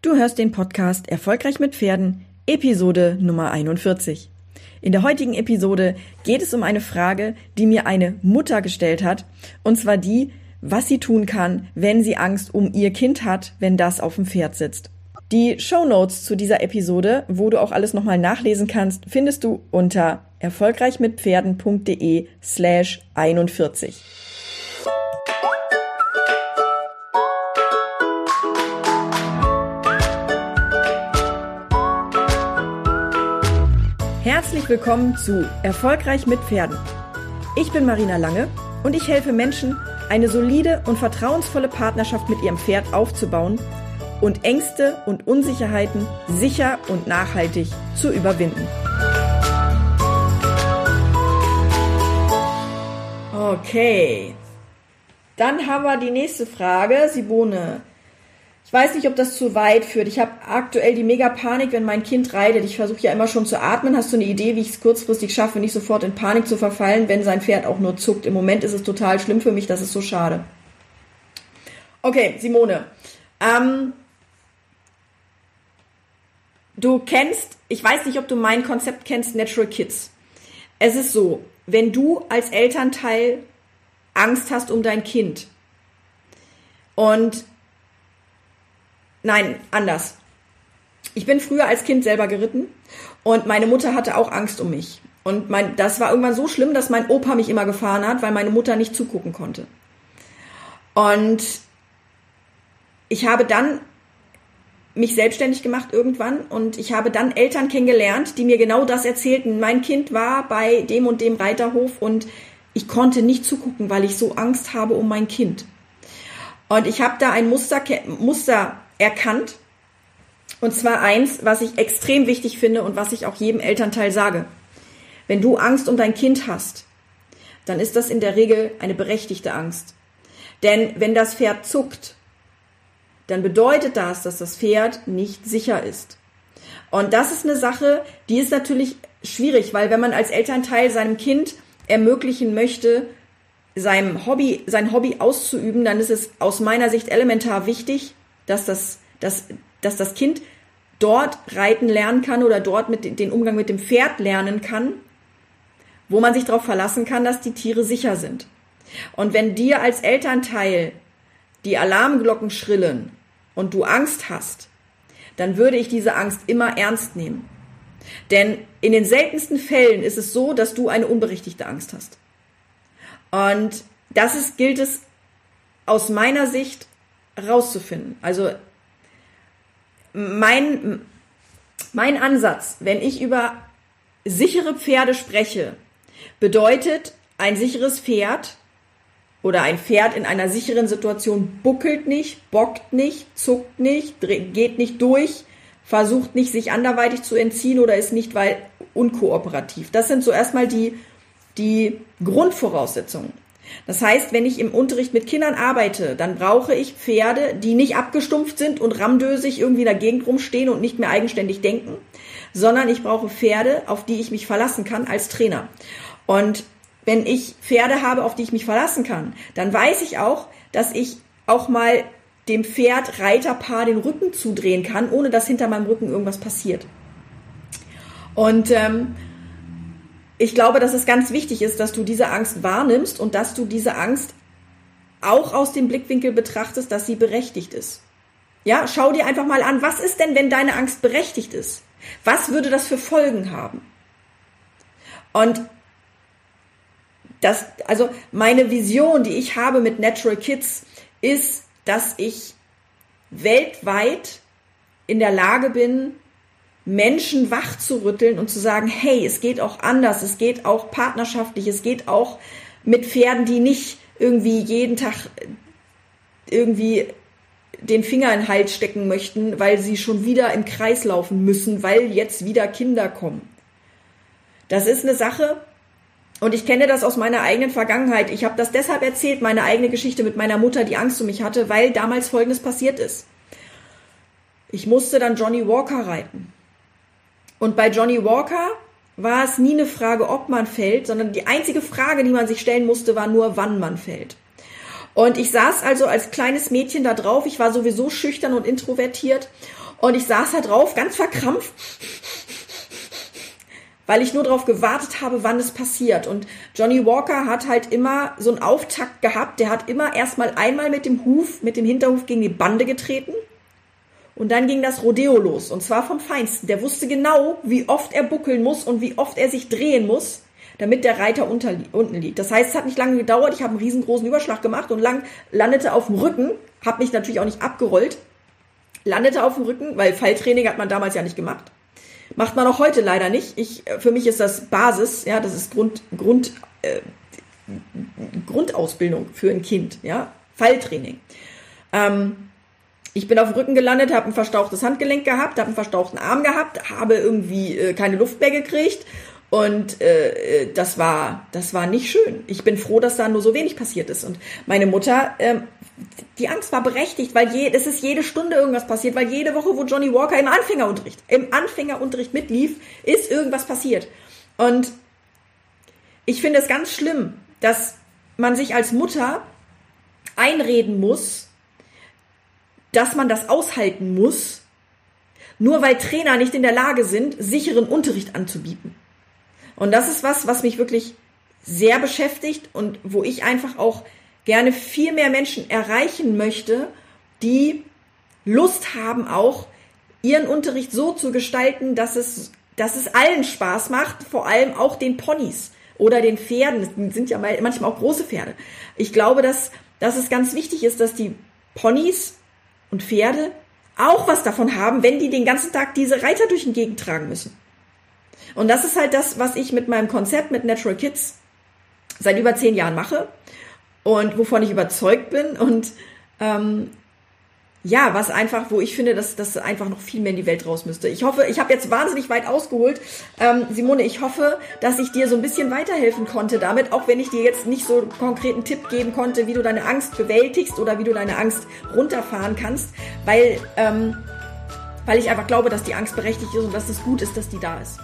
Du hörst den Podcast Erfolgreich mit Pferden, Episode Nummer 41. In der heutigen Episode geht es um eine Frage, die mir eine Mutter gestellt hat, und zwar die, was sie tun kann, wenn sie Angst um ihr Kind hat, wenn das auf dem Pferd sitzt. Die Show Notes zu dieser Episode, wo du auch alles nochmal nachlesen kannst, findest du unter erfolgreichmitpferden.de slash 41. Herzlich willkommen zu Erfolgreich mit Pferden. Ich bin Marina Lange und ich helfe Menschen, eine solide und vertrauensvolle Partnerschaft mit ihrem Pferd aufzubauen und Ängste und Unsicherheiten sicher und nachhaltig zu überwinden. Okay, dann haben wir die nächste Frage. Simone, ich weiß nicht, ob das zu weit führt. Ich habe aktuell die mega Panik, wenn mein Kind reitet. Ich versuche ja immer schon zu atmen. Hast du eine Idee, wie ich es kurzfristig schaffe, nicht sofort in Panik zu verfallen, wenn sein Pferd auch nur zuckt? Im Moment ist es total schlimm für mich, das ist so schade. Okay, Simone. Ähm, du kennst, ich weiß nicht, ob du mein Konzept kennst, Natural Kids. Es ist so, wenn du als Elternteil Angst hast um dein Kind und Nein, anders. Ich bin früher als Kind selber geritten und meine Mutter hatte auch Angst um mich. Und mein, das war irgendwann so schlimm, dass mein Opa mich immer gefahren hat, weil meine Mutter nicht zugucken konnte. Und ich habe dann mich selbstständig gemacht irgendwann und ich habe dann Eltern kennengelernt, die mir genau das erzählten. Mein Kind war bei dem und dem Reiterhof und ich konnte nicht zugucken, weil ich so Angst habe um mein Kind. Und ich habe da ein Muster, Muster erkannt. Und zwar eins, was ich extrem wichtig finde und was ich auch jedem Elternteil sage. Wenn du Angst um dein Kind hast, dann ist das in der Regel eine berechtigte Angst. Denn wenn das Pferd zuckt, dann bedeutet das, dass das Pferd nicht sicher ist. Und das ist eine Sache, die ist natürlich schwierig, weil wenn man als Elternteil seinem Kind ermöglichen möchte, seinem Hobby, sein Hobby auszuüben, dann ist es aus meiner Sicht elementar wichtig, dass das, dass, dass das Kind dort reiten lernen kann oder dort mit den Umgang mit dem Pferd lernen kann, wo man sich darauf verlassen kann, dass die Tiere sicher sind. Und wenn dir als Elternteil die Alarmglocken schrillen und du Angst hast, dann würde ich diese Angst immer ernst nehmen. Denn in den seltensten Fällen ist es so, dass du eine unberechtigte Angst hast. Und das ist, gilt es aus meiner Sicht rauszufinden. Also mein, mein Ansatz, wenn ich über sichere Pferde spreche, bedeutet, ein sicheres Pferd oder ein Pferd in einer sicheren Situation buckelt nicht, bockt nicht, zuckt nicht, geht nicht durch, versucht nicht, sich anderweitig zu entziehen oder ist nicht weil unkooperativ. Das sind so erstmal die, die Grundvoraussetzungen. Das heißt, wenn ich im Unterricht mit Kindern arbeite, dann brauche ich Pferde, die nicht abgestumpft sind und ramdösig irgendwie in der Gegend rumstehen und nicht mehr eigenständig denken, sondern ich brauche Pferde, auf die ich mich verlassen kann als Trainer. Und wenn ich Pferde habe, auf die ich mich verlassen kann, dann weiß ich auch, dass ich auch mal dem Pferd Reiterpaar den Rücken zudrehen kann, ohne dass hinter meinem Rücken irgendwas passiert. Und ähm, ich glaube, dass es ganz wichtig ist, dass du diese Angst wahrnimmst und dass du diese Angst auch aus dem Blickwinkel betrachtest, dass sie berechtigt ist. Ja, schau dir einfach mal an, was ist denn, wenn deine Angst berechtigt ist? Was würde das für Folgen haben? Und das, also meine Vision, die ich habe mit Natural Kids, ist, dass ich weltweit in der Lage bin, Menschen wach zu rütteln und zu sagen, hey, es geht auch anders, es geht auch partnerschaftlich, es geht auch mit Pferden, die nicht irgendwie jeden Tag irgendwie den Finger in den Hals stecken möchten, weil sie schon wieder im Kreis laufen müssen, weil jetzt wieder Kinder kommen. Das ist eine Sache, und ich kenne das aus meiner eigenen Vergangenheit. Ich habe das deshalb erzählt, meine eigene Geschichte mit meiner Mutter, die Angst um mich hatte, weil damals Folgendes passiert ist. Ich musste dann Johnny Walker reiten. Und bei Johnny Walker war es nie eine Frage, ob man fällt, sondern die einzige Frage, die man sich stellen musste, war nur, wann man fällt. Und ich saß also als kleines Mädchen da drauf. Ich war sowieso schüchtern und introvertiert. Und ich saß da drauf, ganz verkrampft, weil ich nur darauf gewartet habe, wann es passiert. Und Johnny Walker hat halt immer so einen Auftakt gehabt. Der hat immer erstmal einmal mit dem Huf, mit dem Hinterhuf gegen die Bande getreten. Und dann ging das Rodeo los. Und zwar vom Feinsten. Der wusste genau, wie oft er buckeln muss und wie oft er sich drehen muss, damit der Reiter unten liegt. Das heißt, es hat nicht lange gedauert. Ich habe einen riesengroßen Überschlag gemacht und lang landete auf dem Rücken. Habe mich natürlich auch nicht abgerollt. Landete auf dem Rücken, weil Falltraining hat man damals ja nicht gemacht. Macht man auch heute leider nicht. Ich, für mich ist das Basis, ja, das ist Grund, Grund, äh, Grundausbildung für ein Kind, ja, Falltraining. Ähm, ich bin auf dem Rücken gelandet, habe ein verstauchtes Handgelenk gehabt, habe einen verstauchten Arm gehabt, habe irgendwie äh, keine Luft mehr gekriegt und äh, äh, das war das war nicht schön. Ich bin froh, dass da nur so wenig passiert ist und meine Mutter ähm, die Angst war berechtigt, weil je, es ist jede Stunde irgendwas passiert, weil jede Woche, wo Johnny Walker im Anfängerunterricht, im Anfängerunterricht mitlief, ist irgendwas passiert. Und ich finde es ganz schlimm, dass man sich als Mutter einreden muss, dass man das aushalten muss, nur weil Trainer nicht in der Lage sind, sicheren Unterricht anzubieten. Und das ist was, was mich wirklich sehr beschäftigt und wo ich einfach auch gerne viel mehr Menschen erreichen möchte, die Lust haben, auch ihren Unterricht so zu gestalten, dass es, dass es allen Spaß macht, vor allem auch den Ponys oder den Pferden. Das sind ja manchmal auch große Pferde. Ich glaube, dass, dass es ganz wichtig ist, dass die Ponys und Pferde auch was davon haben, wenn die den ganzen Tag diese Reiter durch den Gegend tragen müssen. Und das ist halt das, was ich mit meinem Konzept mit Natural Kids seit über zehn Jahren mache und wovon ich überzeugt bin und ähm, ja, was einfach, wo ich finde, dass das einfach noch viel mehr in die Welt raus müsste. Ich hoffe, ich habe jetzt wahnsinnig weit ausgeholt. Ähm, Simone, ich hoffe, dass ich dir so ein bisschen weiterhelfen konnte damit, auch wenn ich dir jetzt nicht so einen konkreten Tipp geben konnte, wie du deine Angst bewältigst oder wie du deine Angst runterfahren kannst, weil, ähm, weil ich einfach glaube, dass die Angst berechtigt ist und dass es gut ist, dass die da ist.